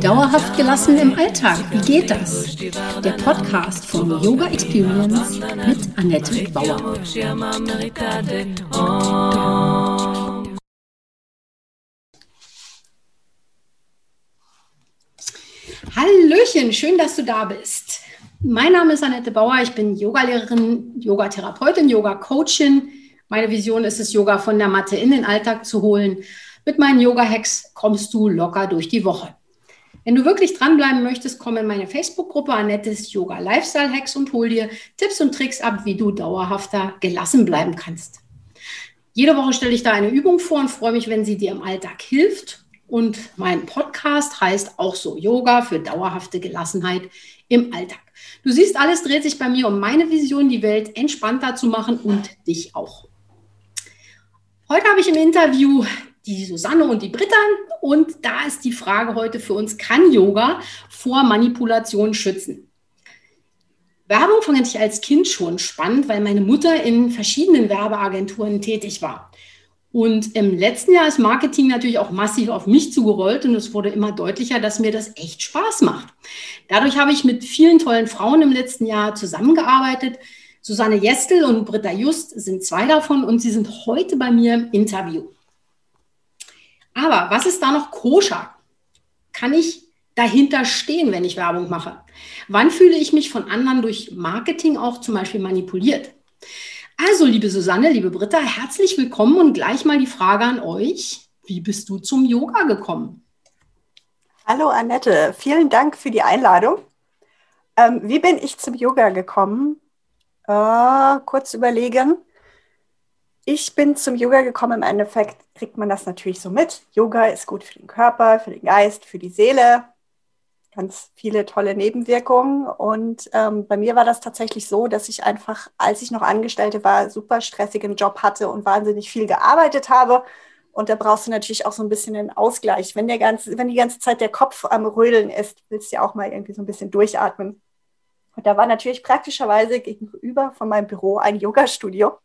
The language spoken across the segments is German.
Dauerhaft gelassen im Alltag, wie geht das? Der Podcast von Yoga Experience mit Annette Bauer. Hallöchen, schön, dass du da bist. Mein Name ist Annette Bauer, ich bin Yogalehrerin, Yogatherapeutin, Yoga-Coachin meine Vision ist es, Yoga von der Matte in den Alltag zu holen. Mit meinen Yoga-Hacks kommst du locker durch die Woche. Wenn du wirklich dranbleiben möchtest, komm in meine Facebook-Gruppe Annettes Yoga Lifestyle Hacks und hol dir Tipps und Tricks ab, wie du dauerhafter gelassen bleiben kannst. Jede Woche stelle ich da eine Übung vor und freue mich, wenn sie dir im Alltag hilft. Und mein Podcast heißt auch so Yoga für dauerhafte Gelassenheit im Alltag. Du siehst, alles dreht sich bei mir um meine Vision, die Welt entspannter zu machen und dich auch. Heute habe ich im Interview die Susanne und die Britta und da ist die Frage heute für uns, kann Yoga vor Manipulation schützen? Werbung fand ich als Kind schon spannend, weil meine Mutter in verschiedenen Werbeagenturen tätig war. Und im letzten Jahr ist Marketing natürlich auch massiv auf mich zugerollt und es wurde immer deutlicher, dass mir das echt Spaß macht. Dadurch habe ich mit vielen tollen Frauen im letzten Jahr zusammengearbeitet, Susanne Jestel und Britta Just sind zwei davon und sie sind heute bei mir im Interview. Aber was ist da noch koscher? Kann ich dahinter stehen, wenn ich Werbung mache? Wann fühle ich mich von anderen durch Marketing auch zum Beispiel manipuliert? Also, liebe Susanne, liebe Britta, herzlich willkommen und gleich mal die Frage an euch. Wie bist du zum Yoga gekommen? Hallo Annette, vielen Dank für die Einladung. Ähm, wie bin ich zum Yoga gekommen? Äh, kurz überlegen. Ich bin zum Yoga gekommen. Im Endeffekt kriegt man das natürlich so mit. Yoga ist gut für den Körper, für den Geist, für die Seele. Ganz viele tolle Nebenwirkungen. Und ähm, bei mir war das tatsächlich so, dass ich einfach, als ich noch Angestellte war, super stressigen Job hatte und wahnsinnig viel gearbeitet habe. Und da brauchst du natürlich auch so ein bisschen einen Ausgleich. Wenn, der ganze, wenn die ganze Zeit der Kopf am Rödeln ist, willst du ja auch mal irgendwie so ein bisschen durchatmen. Und da war natürlich praktischerweise gegenüber von meinem Büro ein Yoga-Studio.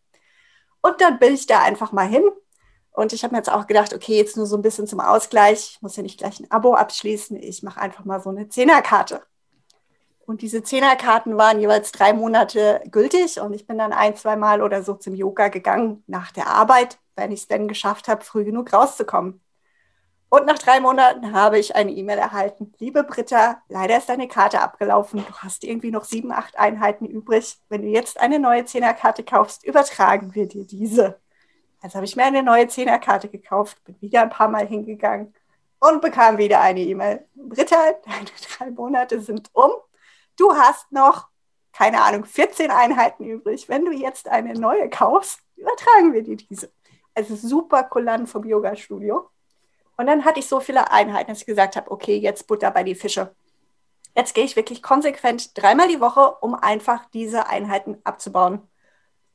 Und dann bin ich da einfach mal hin. Und ich habe mir jetzt auch gedacht, okay, jetzt nur so ein bisschen zum Ausgleich. Ich muss ja nicht gleich ein Abo abschließen. Ich mache einfach mal so eine Zehnerkarte. Und diese Zehnerkarten waren jeweils drei Monate gültig. Und ich bin dann ein, zwei Mal oder so zum Yoga gegangen nach der Arbeit, wenn ich es denn geschafft habe, früh genug rauszukommen. Und nach drei Monaten habe ich eine E-Mail erhalten. Liebe Britta, leider ist deine Karte abgelaufen. Du hast irgendwie noch sieben, acht Einheiten übrig. Wenn du jetzt eine neue Zehnerkarte kaufst, übertragen wir dir diese. Also habe ich mir eine neue Zehnerkarte gekauft, bin wieder ein paar Mal hingegangen und bekam wieder eine E-Mail. Britta, deine drei Monate sind um. Du hast noch, keine Ahnung, 14 Einheiten übrig. Wenn du jetzt eine neue kaufst, übertragen wir dir diese. Also super kulant vom Yoga-Studio. Und dann hatte ich so viele Einheiten, dass ich gesagt habe, okay, jetzt Butter bei die Fische. Jetzt gehe ich wirklich konsequent dreimal die Woche, um einfach diese Einheiten abzubauen.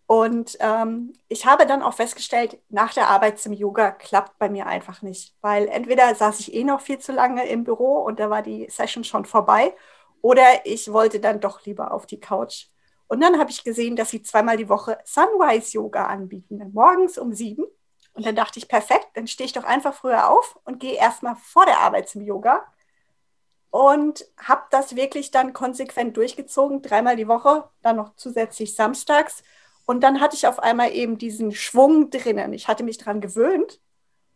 Und ähm, ich habe dann auch festgestellt, nach der Arbeit zum Yoga klappt bei mir einfach nicht, weil entweder saß ich eh noch viel zu lange im Büro und da war die Session schon vorbei, oder ich wollte dann doch lieber auf die Couch. Und dann habe ich gesehen, dass sie zweimal die Woche Sunrise Yoga anbieten, morgens um sieben und dann dachte ich, perfekt, dann stehe ich doch einfach früher auf und gehe erstmal vor der Arbeit zum Yoga. Und habe das wirklich dann konsequent durchgezogen, dreimal die Woche, dann noch zusätzlich samstags. Und dann hatte ich auf einmal eben diesen Schwung drinnen. Ich hatte mich daran gewöhnt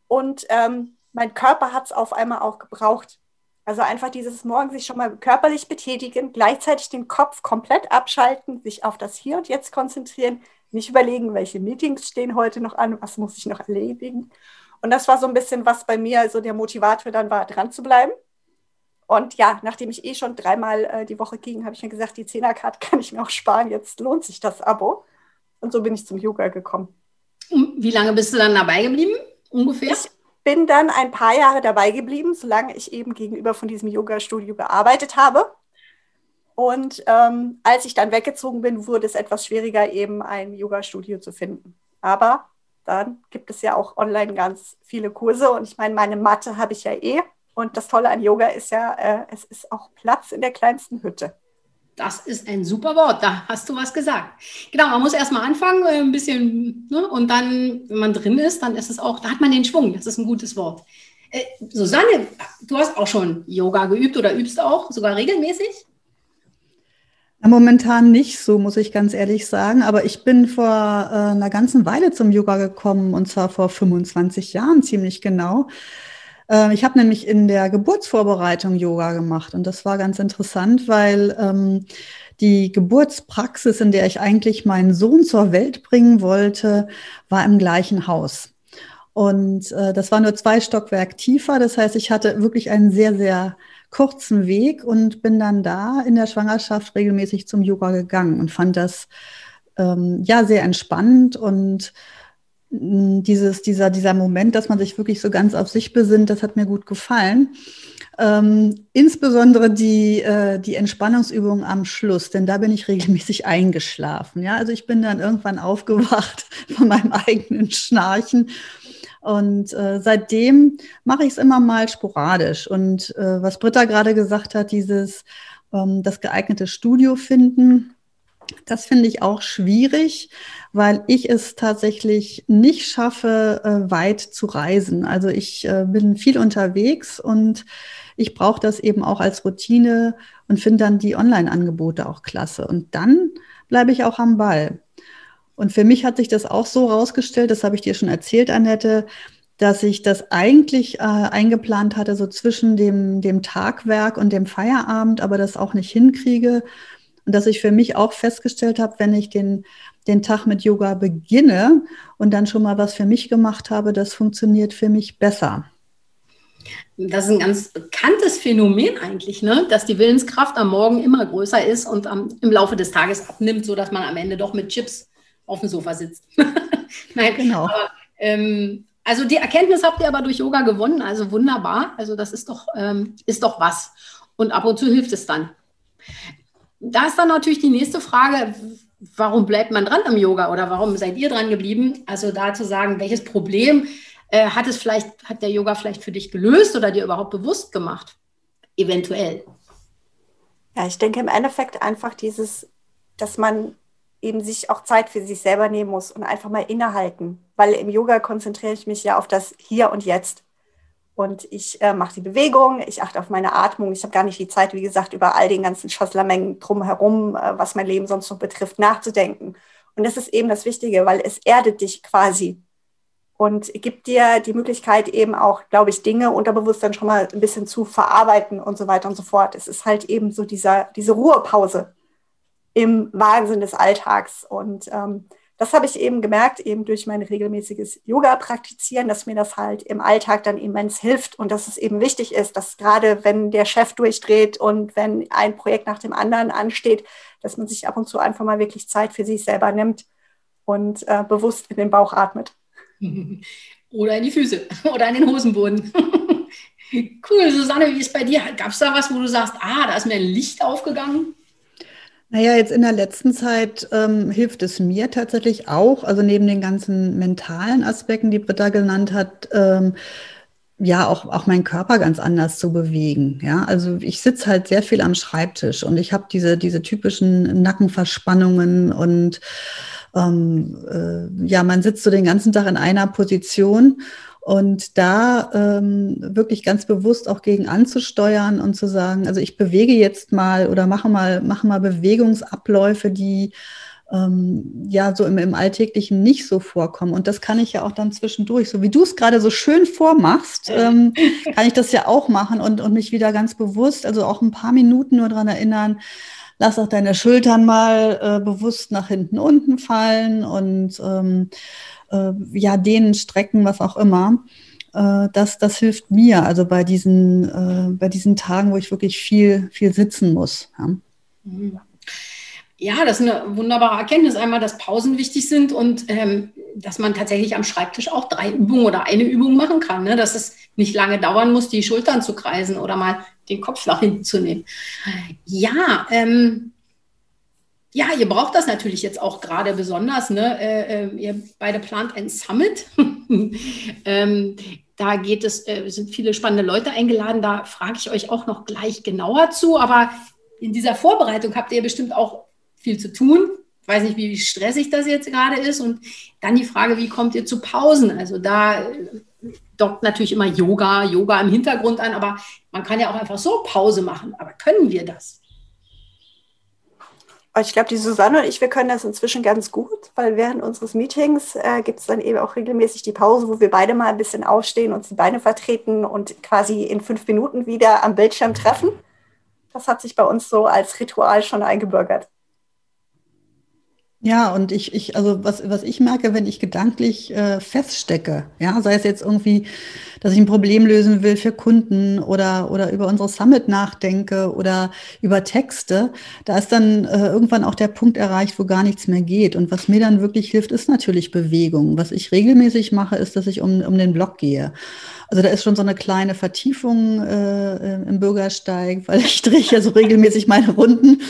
und ähm, mein Körper hat es auf einmal auch gebraucht. Also einfach dieses Morgen sich schon mal körperlich betätigen, gleichzeitig den Kopf komplett abschalten, sich auf das Hier und Jetzt konzentrieren, nicht überlegen, welche Meetings stehen heute noch an, was muss ich noch erledigen. Und das war so ein bisschen, was bei mir so der Motivator dann war, dran zu bleiben. Und ja, nachdem ich eh schon dreimal äh, die Woche ging, habe ich mir gesagt, die Zehnerkarte kann ich mir auch sparen, jetzt lohnt sich das Abo. Und so bin ich zum Yoga gekommen. Wie lange bist du dann dabei geblieben, ungefähr? Ich bin dann ein paar Jahre dabei geblieben, solange ich eben gegenüber von diesem Yoga-Studio gearbeitet habe. Und ähm, als ich dann weggezogen bin, wurde es etwas schwieriger, eben ein Yoga-Studio zu finden. Aber dann gibt es ja auch online ganz viele Kurse und ich meine, meine Matte habe ich ja eh. Und das Tolle an Yoga ist ja, äh, es ist auch Platz in der kleinsten Hütte. Das ist ein super Wort, da hast du was gesagt. Genau, man muss erstmal anfangen, äh, ein bisschen, ne? und dann, wenn man drin ist, dann ist es auch, da hat man den Schwung, das ist ein gutes Wort. Äh, Susanne, du hast auch schon Yoga geübt oder übst auch, sogar regelmäßig? Momentan nicht so, muss ich ganz ehrlich sagen. Aber ich bin vor äh, einer ganzen Weile zum Yoga gekommen und zwar vor 25 Jahren ziemlich genau. Äh, ich habe nämlich in der Geburtsvorbereitung Yoga gemacht und das war ganz interessant, weil ähm, die Geburtspraxis, in der ich eigentlich meinen Sohn zur Welt bringen wollte, war im gleichen Haus. Und äh, das war nur zwei Stockwerk tiefer. Das heißt, ich hatte wirklich einen sehr, sehr kurzen Weg und bin dann da in der Schwangerschaft regelmäßig zum Yoga gegangen und fand das ähm, ja sehr entspannend und mm, dieses, dieser, dieser Moment, dass man sich wirklich so ganz auf sich besinnt, das hat mir gut gefallen. Ähm, insbesondere die, äh, die Entspannungsübung am Schluss, denn da bin ich regelmäßig eingeschlafen. Ja, also ich bin dann irgendwann aufgewacht von meinem eigenen Schnarchen und äh, seitdem mache ich es immer mal sporadisch. Und äh, was Britta gerade gesagt hat, dieses ähm, das geeignete Studio finden, das finde ich auch schwierig, weil ich es tatsächlich nicht schaffe, äh, weit zu reisen. Also ich äh, bin viel unterwegs und ich brauche das eben auch als Routine und finde dann die Online-Angebote auch klasse. Und dann bleibe ich auch am Ball. Und für mich hat sich das auch so rausgestellt, das habe ich dir schon erzählt, Annette, dass ich das eigentlich äh, eingeplant hatte, so zwischen dem, dem Tagwerk und dem Feierabend, aber das auch nicht hinkriege. Und dass ich für mich auch festgestellt habe, wenn ich den, den Tag mit Yoga beginne und dann schon mal was für mich gemacht habe, das funktioniert für mich besser. Das ist ein ganz bekanntes Phänomen eigentlich, ne? dass die Willenskraft am Morgen immer größer ist und am, im Laufe des Tages abnimmt, sodass man am Ende doch mit Chips auf dem Sofa sitzt. Nein, genau. Aber, ähm, also die Erkenntnis habt ihr aber durch Yoga gewonnen, also wunderbar. Also das ist doch, ähm, ist doch was. Und ab und zu hilft es dann. Da ist dann natürlich die nächste Frage, warum bleibt man dran am Yoga oder warum seid ihr dran geblieben? Also da zu sagen, welches Problem äh, hat es vielleicht, hat der Yoga vielleicht für dich gelöst oder dir überhaupt bewusst gemacht? Eventuell. Ja, ich denke im Endeffekt einfach dieses, dass man eben sich auch Zeit für sich selber nehmen muss und einfach mal innehalten. Weil im Yoga konzentriere ich mich ja auf das Hier und Jetzt. Und ich äh, mache die Bewegung, ich achte auf meine Atmung. Ich habe gar nicht die Zeit, wie gesagt, über all den ganzen Schosslermengen drumherum, äh, was mein Leben sonst noch betrifft, nachzudenken. Und das ist eben das Wichtige, weil es erdet dich quasi und gibt dir die Möglichkeit eben auch, glaube ich, Dinge unterbewusst dann schon mal ein bisschen zu verarbeiten und so weiter und so fort. Es ist halt eben so dieser, diese Ruhepause, im Wahnsinn des Alltags. Und ähm, das habe ich eben gemerkt, eben durch mein regelmäßiges Yoga-Praktizieren, dass mir das halt im Alltag dann immens hilft und dass es eben wichtig ist, dass gerade wenn der Chef durchdreht und wenn ein Projekt nach dem anderen ansteht, dass man sich ab und zu einfach mal wirklich Zeit für sich selber nimmt und äh, bewusst in den Bauch atmet. Oder in die Füße oder in den Hosenboden. cool, Susanne, wie ist bei dir? Gab es da was, wo du sagst, ah, da ist mir Licht aufgegangen? Naja, jetzt in der letzten Zeit ähm, hilft es mir tatsächlich auch, also neben den ganzen mentalen Aspekten, die Britta genannt hat, ähm, ja, auch, auch meinen Körper ganz anders zu bewegen. Ja, also ich sitze halt sehr viel am Schreibtisch und ich habe diese, diese typischen Nackenverspannungen und ähm, äh, ja, man sitzt so den ganzen Tag in einer Position und da ähm, wirklich ganz bewusst auch gegen anzusteuern und zu sagen, also ich bewege jetzt mal oder mache mal, mache mal Bewegungsabläufe, die ähm, ja so im, im Alltäglichen nicht so vorkommen. Und das kann ich ja auch dann zwischendurch, so wie du es gerade so schön vormachst, ähm, kann ich das ja auch machen und, und mich wieder ganz bewusst, also auch ein paar Minuten nur daran erinnern, lass auch deine Schultern mal äh, bewusst nach hinten unten fallen und ähm, äh, ja, denen strecken, was auch immer. Äh, das, das hilft mir, also bei diesen, äh, bei diesen Tagen, wo ich wirklich viel, viel sitzen muss. Ja. Mhm. Ja, das ist eine wunderbare Erkenntnis. Einmal, dass Pausen wichtig sind und ähm, dass man tatsächlich am Schreibtisch auch drei Übungen oder eine Übung machen kann. Ne? Dass es nicht lange dauern muss, die Schultern zu kreisen oder mal den Kopf nach hinten zu nehmen. Ja, ähm, ja, ihr braucht das natürlich jetzt auch gerade besonders. Ne? Äh, äh, ihr beide plant ein Summit. ähm, da geht es, äh, sind viele spannende Leute eingeladen. Da frage ich euch auch noch gleich genauer zu. Aber in dieser Vorbereitung habt ihr bestimmt auch viel zu tun. Ich weiß nicht, wie stressig das jetzt gerade ist. Und dann die Frage, wie kommt ihr zu Pausen? Also da dockt natürlich immer Yoga, Yoga im Hintergrund an, aber man kann ja auch einfach so Pause machen. Aber können wir das? Ich glaube, die Susanne und ich, wir können das inzwischen ganz gut, weil während unseres Meetings äh, gibt es dann eben auch regelmäßig die Pause, wo wir beide mal ein bisschen aufstehen, uns die Beine vertreten und quasi in fünf Minuten wieder am Bildschirm treffen. Das hat sich bei uns so als Ritual schon eingebürgert. Ja, und ich, ich, also was, was ich merke, wenn ich gedanklich äh, feststecke, ja, sei es jetzt irgendwie, dass ich ein Problem lösen will für Kunden oder, oder über unsere Summit nachdenke oder über Texte, da ist dann äh, irgendwann auch der Punkt erreicht, wo gar nichts mehr geht. Und was mir dann wirklich hilft, ist natürlich Bewegung. Was ich regelmäßig mache, ist, dass ich um, um den Block gehe. Also da ist schon so eine kleine Vertiefung äh, im Bürgersteig, weil ich drehe ja so regelmäßig meine Runden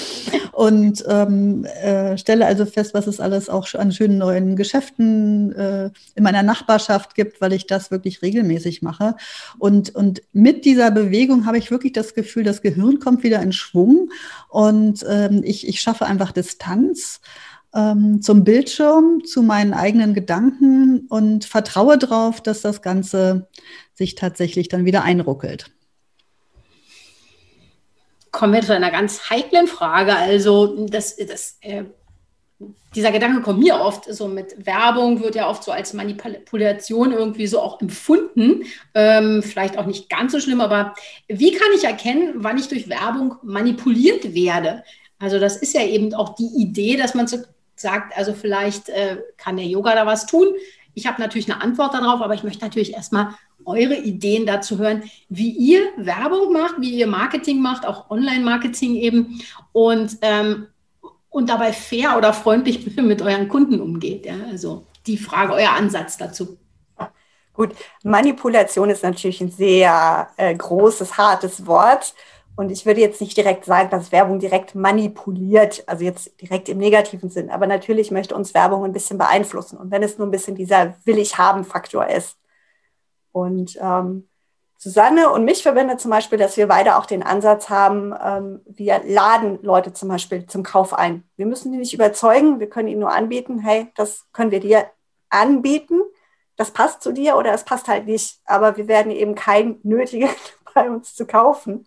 und ähm, äh, stelle also fest, was es alles auch an schönen neuen Geschäften äh, in meiner Nachbarschaft gibt, weil ich das wirklich regelmäßig mache. Und, und mit dieser Bewegung habe ich wirklich das Gefühl, das Gehirn kommt wieder in Schwung und ähm, ich, ich schaffe einfach Distanz zum Bildschirm, zu meinen eigenen Gedanken und vertraue darauf, dass das Ganze sich tatsächlich dann wieder einruckelt. Kommen wir zu einer ganz heiklen Frage. Also das, das, äh, dieser Gedanke kommt mir oft so mit Werbung, wird ja oft so als Manipulation irgendwie so auch empfunden. Ähm, vielleicht auch nicht ganz so schlimm, aber wie kann ich erkennen, wann ich durch Werbung manipuliert werde? Also das ist ja eben auch die Idee, dass man so sagt, also vielleicht äh, kann der Yoga da was tun. Ich habe natürlich eine Antwort darauf, aber ich möchte natürlich erstmal eure Ideen dazu hören, wie ihr Werbung macht, wie ihr Marketing macht, auch Online-Marketing eben und, ähm, und dabei fair oder freundlich mit euren Kunden umgeht. Ja? Also die Frage, euer Ansatz dazu. Gut, Manipulation ist natürlich ein sehr äh, großes, hartes Wort. Und ich würde jetzt nicht direkt sagen, dass Werbung direkt manipuliert, also jetzt direkt im negativen Sinn. Aber natürlich möchte uns Werbung ein bisschen beeinflussen. Und wenn es nur ein bisschen dieser Will ich haben Faktor ist. Und ähm, Susanne und mich verbindet zum Beispiel, dass wir beide auch den Ansatz haben, ähm, wir laden Leute zum Beispiel zum Kauf ein. Wir müssen die nicht überzeugen, wir können ihnen nur anbieten, hey, das können wir dir anbieten, das passt zu dir oder es passt halt nicht, aber wir werden eben kein nötigen bei uns zu kaufen.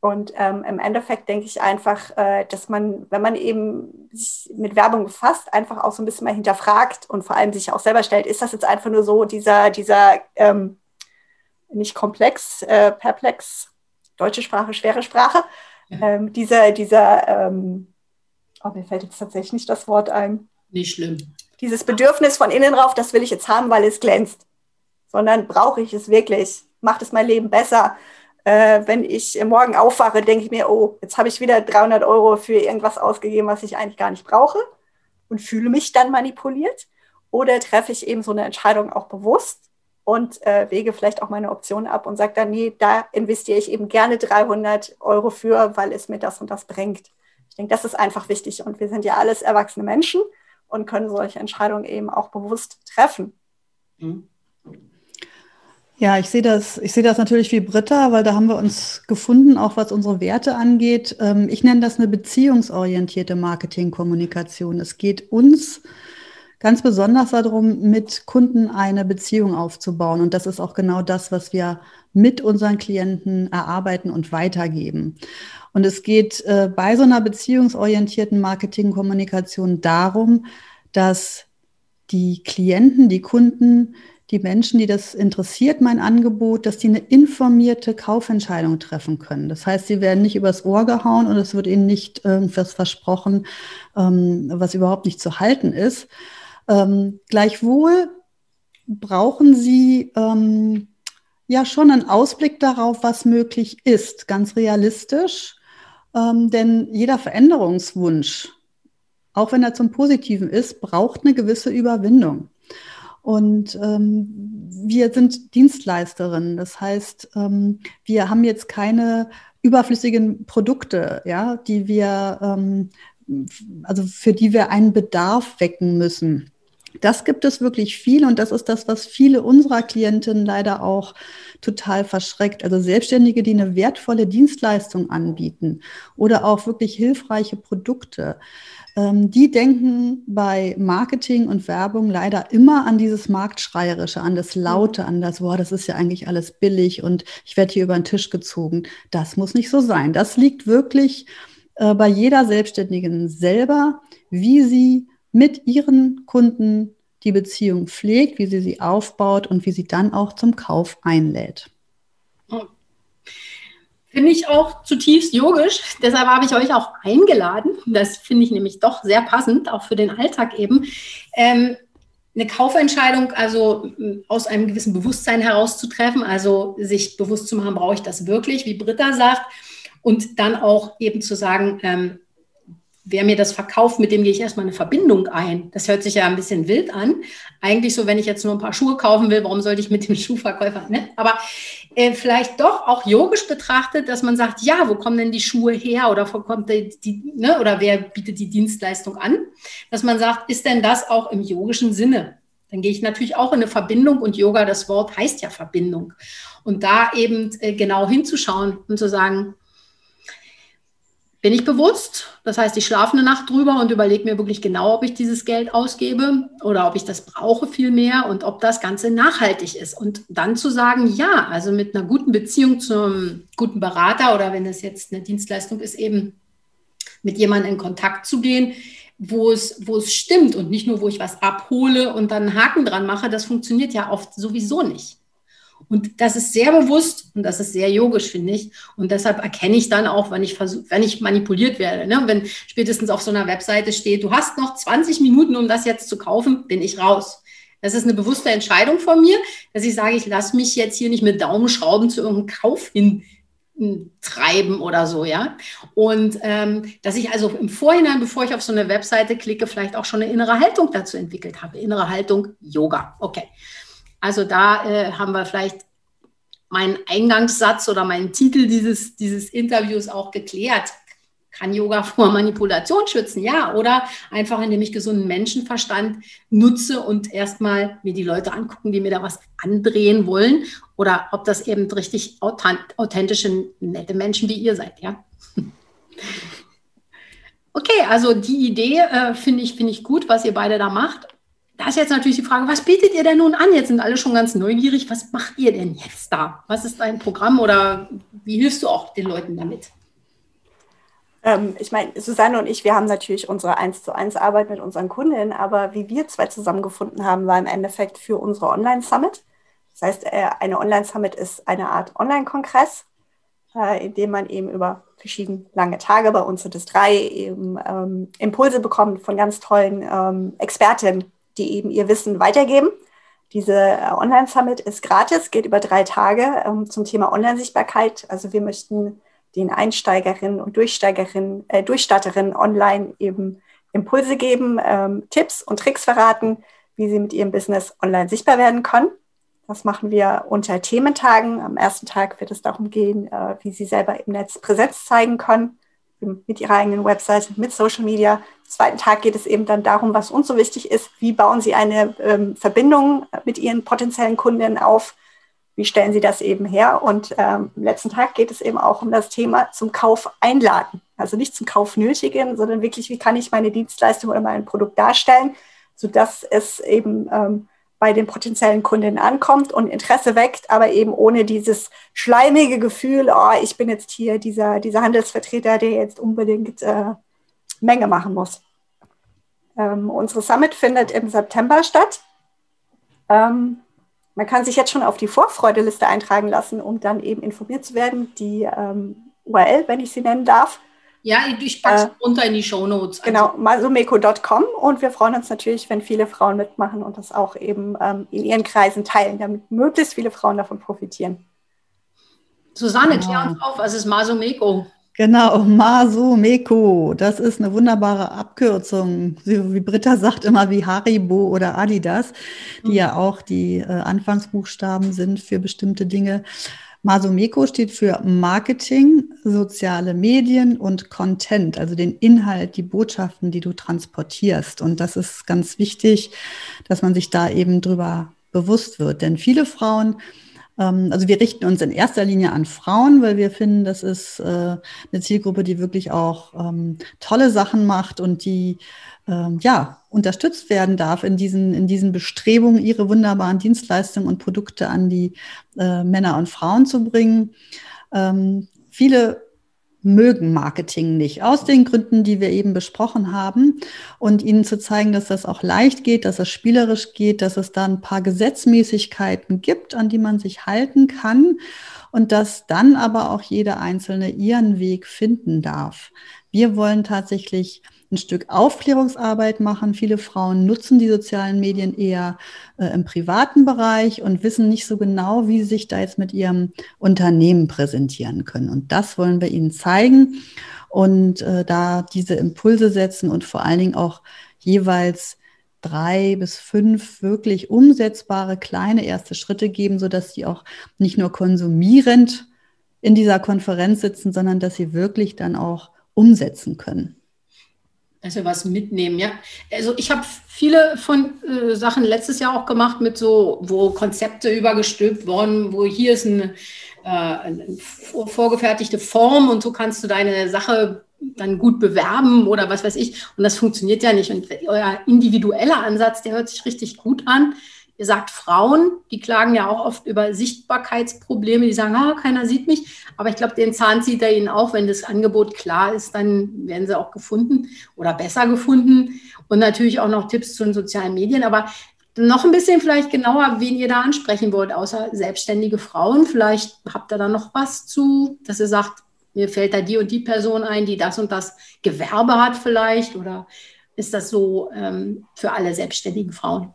Und ähm, im Endeffekt denke ich einfach, äh, dass man, wenn man eben sich mit Werbung befasst, einfach auch so ein bisschen mal hinterfragt und vor allem sich auch selber stellt, ist das jetzt einfach nur so dieser, dieser ähm, nicht komplex, äh, perplex, deutsche Sprache, schwere Sprache, ähm, dieser, dieser, ähm, oh, mir fällt jetzt tatsächlich nicht das Wort ein. Nicht schlimm. Dieses Bedürfnis von innen rauf, das will ich jetzt haben, weil es glänzt. Sondern brauche ich es wirklich? Macht es mein Leben besser? Äh, wenn ich morgen aufwache, denke ich mir, oh, jetzt habe ich wieder 300 Euro für irgendwas ausgegeben, was ich eigentlich gar nicht brauche und fühle mich dann manipuliert. Oder treffe ich eben so eine Entscheidung auch bewusst und äh, wege vielleicht auch meine Optionen ab und sage dann, nee, da investiere ich eben gerne 300 Euro für, weil es mir das und das bringt. Ich denke, das ist einfach wichtig und wir sind ja alles erwachsene Menschen und können solche Entscheidungen eben auch bewusst treffen. Mhm. Ja, ich sehe das, ich sehe das natürlich wie Britta, weil da haben wir uns gefunden, auch was unsere Werte angeht. Ähm, ich nenne das eine beziehungsorientierte Marketingkommunikation. Es geht uns ganz besonders darum, mit Kunden eine Beziehung aufzubauen. Und das ist auch genau das, was wir mit unseren Klienten erarbeiten und weitergeben. Und es geht äh, bei so einer beziehungsorientierten Marketingkommunikation darum, dass die Klienten, die Kunden die Menschen, die das interessiert, mein Angebot, dass die eine informierte Kaufentscheidung treffen können. Das heißt, sie werden nicht übers Ohr gehauen und es wird ihnen nicht irgendwas versprochen, ähm, was überhaupt nicht zu halten ist. Ähm, gleichwohl brauchen sie ähm, ja schon einen Ausblick darauf, was möglich ist, ganz realistisch. Denn jeder Veränderungswunsch, auch wenn er zum Positiven ist, braucht eine gewisse Überwindung. Und ähm, wir sind Dienstleisterinnen. Das heißt, ähm, wir haben jetzt keine überflüssigen Produkte, ja, die wir, ähm, also für die wir einen Bedarf wecken müssen. Das gibt es wirklich viel und das ist das, was viele unserer Klientinnen leider auch total verschreckt. Also Selbstständige, die eine wertvolle Dienstleistung anbieten oder auch wirklich hilfreiche Produkte, ähm, die denken bei Marketing und Werbung leider immer an dieses Marktschreierische, an das Laute, an das, boah, das ist ja eigentlich alles billig und ich werde hier über den Tisch gezogen. Das muss nicht so sein. Das liegt wirklich äh, bei jeder Selbstständigen selber, wie sie mit ihren Kunden die Beziehung pflegt, wie sie sie aufbaut und wie sie dann auch zum Kauf einlädt. Finde ich auch zutiefst yogisch. Deshalb habe ich euch auch eingeladen. Das finde ich nämlich doch sehr passend, auch für den Alltag eben. Ähm, eine Kaufentscheidung, also aus einem gewissen Bewusstsein herauszutreffen, also sich bewusst zu machen, brauche ich das wirklich, wie Britta sagt, und dann auch eben zu sagen, ähm, wer mir das verkauft, mit dem gehe ich erstmal eine Verbindung ein. Das hört sich ja ein bisschen wild an. Eigentlich so, wenn ich jetzt nur ein paar Schuhe kaufen will, warum sollte ich mit dem Schuhverkäufer, ne? Aber äh, vielleicht doch auch yogisch betrachtet, dass man sagt, ja, wo kommen denn die Schuhe her oder wo kommt die, die ne? oder wer bietet die Dienstleistung an? Dass man sagt, ist denn das auch im yogischen Sinne? Dann gehe ich natürlich auch in eine Verbindung und Yoga, das Wort heißt ja Verbindung. Und da eben äh, genau hinzuschauen und zu sagen, bin ich bewusst. Das heißt, ich schlafe eine Nacht drüber und überlege mir wirklich genau, ob ich dieses Geld ausgebe oder ob ich das brauche viel mehr und ob das Ganze nachhaltig ist. Und dann zu sagen, ja, also mit einer guten Beziehung zum guten Berater oder wenn es jetzt eine Dienstleistung ist, eben mit jemandem in Kontakt zu gehen, wo es, wo es stimmt und nicht nur, wo ich was abhole und dann einen Haken dran mache, das funktioniert ja oft sowieso nicht. Und das ist sehr bewusst und das ist sehr yogisch, finde ich. Und deshalb erkenne ich dann auch, wenn ich versuche, wenn ich manipuliert werde. Ne? Wenn spätestens auf so einer Webseite steht, du hast noch 20 Minuten, um das jetzt zu kaufen, bin ich raus. Das ist eine bewusste Entscheidung von mir, dass ich sage, ich lasse mich jetzt hier nicht mit Daumenschrauben zu irgendeinem Kauf hin treiben oder so, ja. Und ähm, dass ich also im Vorhinein, bevor ich auf so eine Webseite klicke, vielleicht auch schon eine innere Haltung dazu entwickelt habe. Innere Haltung Yoga. Okay. Also da äh, haben wir vielleicht meinen Eingangssatz oder meinen Titel dieses, dieses Interviews auch geklärt. Kann Yoga vor Manipulation schützen? Ja, oder einfach indem ich gesunden Menschenverstand nutze und erstmal mir die Leute angucken, die mir da was andrehen wollen. Oder ob das eben richtig authentische, nette Menschen wie ihr seid, ja. Okay, also die Idee äh, finde ich, find ich gut, was ihr beide da macht. Da ist jetzt natürlich die Frage, was bietet ihr denn nun an? Jetzt sind alle schon ganz neugierig. Was macht ihr denn jetzt da? Was ist dein Programm oder wie hilfst du auch den Leuten damit? Ähm, ich meine, Susanne und ich, wir haben natürlich unsere 1 zu 1 Arbeit mit unseren Kundinnen, aber wie wir zwei zusammengefunden haben, war im Endeffekt für unsere Online-Summit. Das heißt, äh, eine Online-Summit ist eine Art Online-Kongress, äh, in dem man eben über verschiedene lange Tage, bei uns sind es drei, eben ähm, Impulse bekommt von ganz tollen ähm, Expertinnen die eben ihr Wissen weitergeben. Diese äh, Online-Summit ist gratis, geht über drei Tage ähm, zum Thema Online-Sichtbarkeit. Also wir möchten den Einsteigerinnen und Durchsteigerinnen, äh, Durchstarterinnen online eben Impulse geben, ähm, Tipps und Tricks verraten, wie sie mit ihrem Business online sichtbar werden können. Das machen wir unter Thementagen. Am ersten Tag wird es darum gehen, äh, wie Sie selber im Netz Präsenz zeigen können mit ihrer eigenen Website, mit Social Media. Zweiten Tag geht es eben dann darum, was uns so wichtig ist. Wie bauen Sie eine ähm, Verbindung mit Ihren potenziellen Kunden auf? Wie stellen Sie das eben her? Und ähm, am letzten Tag geht es eben auch um das Thema zum Kauf einladen. Also nicht zum Kauf nötigen, sondern wirklich, wie kann ich meine Dienstleistung oder mein Produkt darstellen, sodass es eben ähm, bei den potenziellen Kunden ankommt und Interesse weckt, aber eben ohne dieses schleimige Gefühl, oh, ich bin jetzt hier dieser, dieser Handelsvertreter, der jetzt unbedingt äh, Menge machen muss. Ähm, unsere Summit findet im September statt. Ähm, man kann sich jetzt schon auf die Vorfreudeliste eintragen lassen, um dann eben informiert zu werden. Die ähm, URL, wenn ich sie nennen darf, ja, ich packe es äh, runter in die Show Notes. Genau, also. masumeko.com und wir freuen uns natürlich, wenn viele Frauen mitmachen und das auch eben ähm, in ihren Kreisen teilen, damit möglichst viele Frauen davon profitieren. Susanne, klär uns auf, was ist Masumeko? Genau, Masumeko. Das ist eine wunderbare Abkürzung. Wie Britta sagt immer wie Haribo oder Adidas, die ja auch die äh, Anfangsbuchstaben sind für bestimmte Dinge. Masumeko steht für Marketing, soziale Medien und Content, also den Inhalt, die Botschaften, die du transportierst. Und das ist ganz wichtig, dass man sich da eben drüber bewusst wird. Denn viele Frauen also wir richten uns in erster Linie an Frauen, weil wir finden, das ist äh, eine Zielgruppe, die wirklich auch ähm, tolle Sachen macht und die ähm, ja unterstützt werden darf in diesen, in diesen Bestrebungen, ihre wunderbaren Dienstleistungen und Produkte an die äh, Männer und Frauen zu bringen. viele mögen Marketing nicht, aus den Gründen, die wir eben besprochen haben. Und ihnen zu zeigen, dass das auch leicht geht, dass es spielerisch geht, dass es da ein paar Gesetzmäßigkeiten gibt, an die man sich halten kann und dass dann aber auch jeder Einzelne ihren Weg finden darf. Wir wollen tatsächlich ein Stück Aufklärungsarbeit machen. Viele Frauen nutzen die sozialen Medien eher äh, im privaten Bereich und wissen nicht so genau, wie sie sich da jetzt mit ihrem Unternehmen präsentieren können. Und das wollen wir ihnen zeigen und äh, da diese Impulse setzen und vor allen Dingen auch jeweils drei bis fünf wirklich umsetzbare kleine erste Schritte geben, sodass sie auch nicht nur konsumierend in dieser Konferenz sitzen, sondern dass sie wirklich dann auch umsetzen können. Also was mitnehmen, ja. Also ich habe viele von äh, Sachen letztes Jahr auch gemacht mit so, wo Konzepte übergestülpt worden, wo hier ist eine, äh, eine vorgefertigte Form und so kannst du deine Sache dann gut bewerben oder was weiß ich. Und das funktioniert ja nicht. Und euer individueller Ansatz, der hört sich richtig gut an. Ihr sagt Frauen, die klagen ja auch oft über Sichtbarkeitsprobleme, die sagen, ah, keiner sieht mich. Aber ich glaube, den Zahn zieht er ihnen auch, wenn das Angebot klar ist, dann werden sie auch gefunden oder besser gefunden. Und natürlich auch noch Tipps zu den sozialen Medien. Aber noch ein bisschen vielleicht genauer, wen ihr da ansprechen wollt, außer selbstständige Frauen. Vielleicht habt ihr da noch was zu, dass ihr sagt, mir fällt da die und die Person ein, die das und das Gewerbe hat vielleicht. Oder ist das so ähm, für alle selbstständigen Frauen?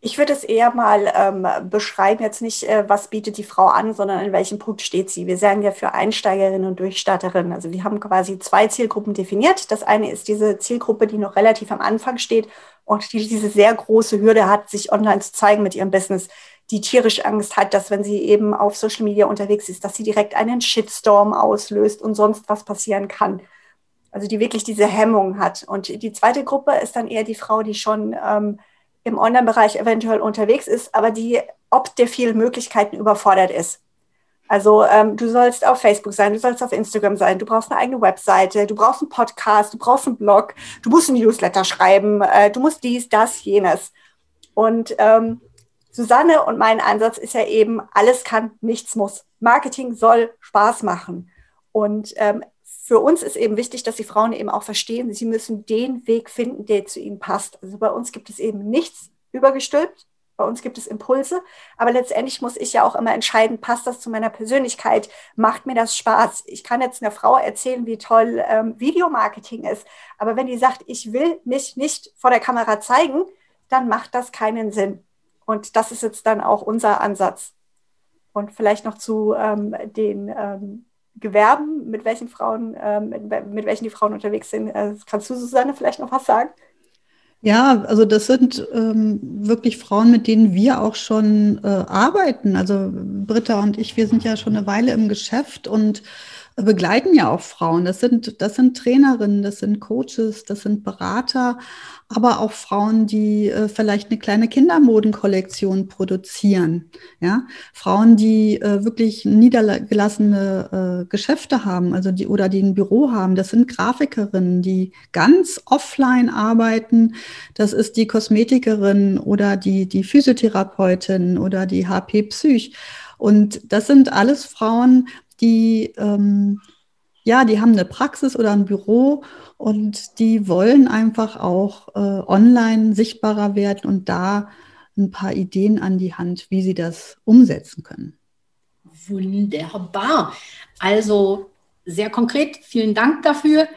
Ich würde es eher mal ähm, beschreiben, jetzt nicht, äh, was bietet die Frau an, sondern in welchem Punkt steht sie. Wir sagen ja für Einsteigerinnen und Durchstarterinnen. Also wir haben quasi zwei Zielgruppen definiert. Das eine ist diese Zielgruppe, die noch relativ am Anfang steht und die diese sehr große Hürde hat, sich online zu zeigen mit ihrem Business, die tierisch Angst hat, dass wenn sie eben auf Social Media unterwegs ist, dass sie direkt einen Shitstorm auslöst und sonst was passieren kann. Also die wirklich diese Hemmung hat. Und die zweite Gruppe ist dann eher die Frau, die schon ähm, im Online-Bereich eventuell unterwegs ist, aber die ob der vielen Möglichkeiten überfordert ist. Also ähm, du sollst auf Facebook sein, du sollst auf Instagram sein, du brauchst eine eigene Webseite, du brauchst einen Podcast, du brauchst einen Blog, du musst einen Newsletter schreiben, äh, du musst dies, das, jenes. Und ähm, Susanne und mein Ansatz ist ja eben, alles kann, nichts muss. Marketing soll Spaß machen. Und ähm, für uns ist eben wichtig, dass die Frauen eben auch verstehen, sie müssen den Weg finden, der zu ihnen passt. Also bei uns gibt es eben nichts übergestülpt, bei uns gibt es Impulse, aber letztendlich muss ich ja auch immer entscheiden, passt das zu meiner Persönlichkeit, macht mir das Spaß. Ich kann jetzt einer Frau erzählen, wie toll ähm, Videomarketing ist, aber wenn die sagt, ich will mich nicht vor der Kamera zeigen, dann macht das keinen Sinn. Und das ist jetzt dann auch unser Ansatz. Und vielleicht noch zu ähm, den ähm, Gewerben, mit welchen Frauen, ähm, mit, mit, welchen die Frauen unterwegs sind. Äh, kannst du, Susanne, vielleicht noch was sagen? Ja, also das sind ähm, wirklich Frauen, mit denen wir auch schon äh, arbeiten. Also Britta und ich, wir sind ja schon eine Weile im Geschäft und begleiten ja auch Frauen. Das sind, das sind Trainerinnen, das sind Coaches, das sind Berater, aber auch Frauen, die äh, vielleicht eine kleine Kindermodenkollektion produzieren. Ja, Frauen, die äh, wirklich niedergelassene äh, Geschäfte haben, also die oder die ein Büro haben. Das sind Grafikerinnen, die ganz offline arbeiten. Das ist die Kosmetikerin oder die, die Physiotherapeutin oder die HP Psych. Und das sind alles Frauen, die, ähm, ja, die haben eine Praxis oder ein Büro und die wollen einfach auch äh, online sichtbarer werden und da ein paar Ideen an die Hand, wie sie das umsetzen können. Wunderbar. Also sehr konkret, vielen Dank dafür.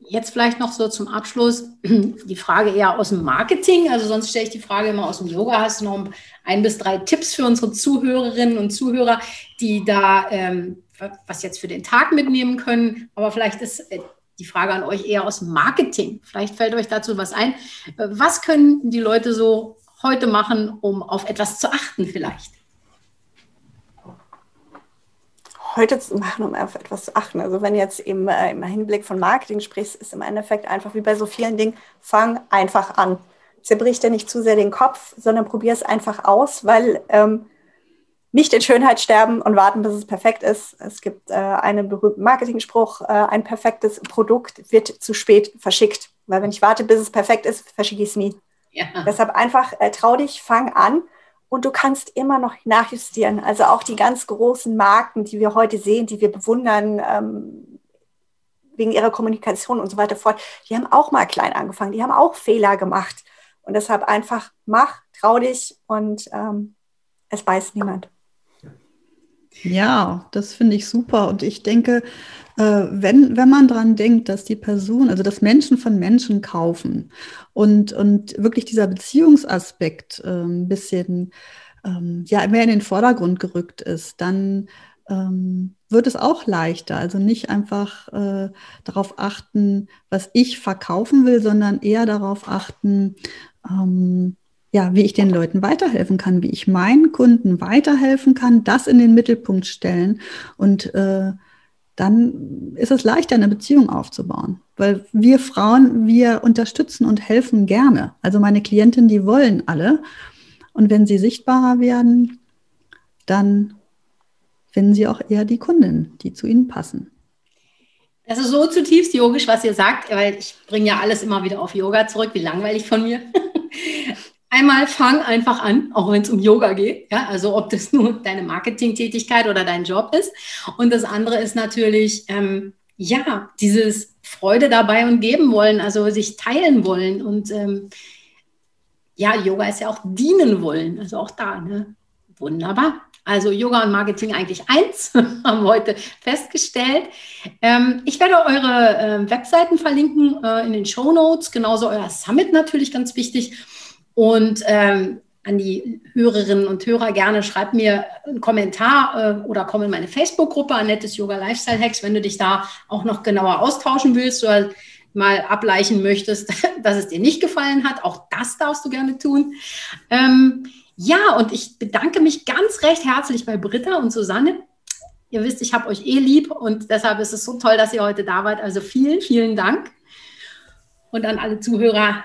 Jetzt vielleicht noch so zum Abschluss die Frage eher aus dem Marketing. Also sonst stelle ich die Frage immer aus dem Yoga. Hast du noch ein bis drei Tipps für unsere Zuhörerinnen und Zuhörer, die da ähm, was jetzt für den Tag mitnehmen können. Aber vielleicht ist äh, die Frage an euch eher aus Marketing. Vielleicht fällt euch dazu was ein. Äh, was können die Leute so heute machen, um auf etwas zu achten vielleicht? heute zu machen, um auf etwas zu achten. Also wenn jetzt eben äh, im Hinblick von Marketing sprichst, ist im Endeffekt einfach wie bei so vielen Dingen, fang einfach an. Zerbrich dir nicht zu sehr den Kopf, sondern probier es einfach aus, weil ähm, nicht in Schönheit sterben und warten, bis es perfekt ist. Es gibt äh, einen berühmten Marketing-Spruch, äh, ein perfektes Produkt wird zu spät verschickt. Weil wenn ich warte, bis es perfekt ist, verschicke ich es nie. Ja. Deshalb einfach äh, trau dich, fang an und du kannst immer noch nachjustieren. Also auch die ganz großen Marken, die wir heute sehen, die wir bewundern, ähm, wegen ihrer Kommunikation und so weiter fort, die haben auch mal klein angefangen, die haben auch Fehler gemacht. Und deshalb einfach mach, trau dich und ähm, es weiß niemand. Ja, das finde ich super. Und ich denke, äh, wenn, wenn man daran denkt, dass die Person, also dass Menschen von Menschen kaufen und, und wirklich dieser Beziehungsaspekt ein bisschen ähm, ja, mehr in den Vordergrund gerückt ist, dann ähm, wird es auch leichter. Also nicht einfach äh, darauf achten, was ich verkaufen will, sondern eher darauf achten, ähm, ja, wie ich den Leuten weiterhelfen kann, wie ich meinen Kunden weiterhelfen kann, das in den Mittelpunkt stellen und äh, dann ist es leichter, eine Beziehung aufzubauen. Weil wir Frauen, wir unterstützen und helfen gerne. Also meine Klientinnen, die wollen alle. Und wenn sie sichtbarer werden, dann finden sie auch eher die Kunden, die zu ihnen passen. Das ist so zutiefst yogisch, was ihr sagt, weil ich bringe ja alles immer wieder auf Yoga zurück. Wie langweilig von mir. Einmal fang einfach an, auch wenn es um Yoga geht. Ja, also ob das nur deine Marketingtätigkeit oder dein Job ist. Und das andere ist natürlich, ähm, ja, dieses Freude dabei und geben wollen, also sich teilen wollen. Und ähm, ja, Yoga ist ja auch dienen wollen. Also auch da, ne? Wunderbar. Also Yoga und Marketing eigentlich eins, haben wir heute festgestellt. Ähm, ich werde eure äh, Webseiten verlinken äh, in den Show Notes, genauso euer Summit natürlich ganz wichtig. Und ähm, an die Hörerinnen und Hörer gerne schreib mir einen Kommentar äh, oder komm in meine Facebook-Gruppe Annettes Yoga Lifestyle Hacks, wenn du dich da auch noch genauer austauschen willst oder mal ableichen möchtest, dass es dir nicht gefallen hat. Auch das darfst du gerne tun. Ähm, ja, und ich bedanke mich ganz recht herzlich bei Britta und Susanne. Ihr wisst, ich habe euch eh lieb und deshalb ist es so toll, dass ihr heute da wart. Also vielen, vielen Dank. Und an alle Zuhörer,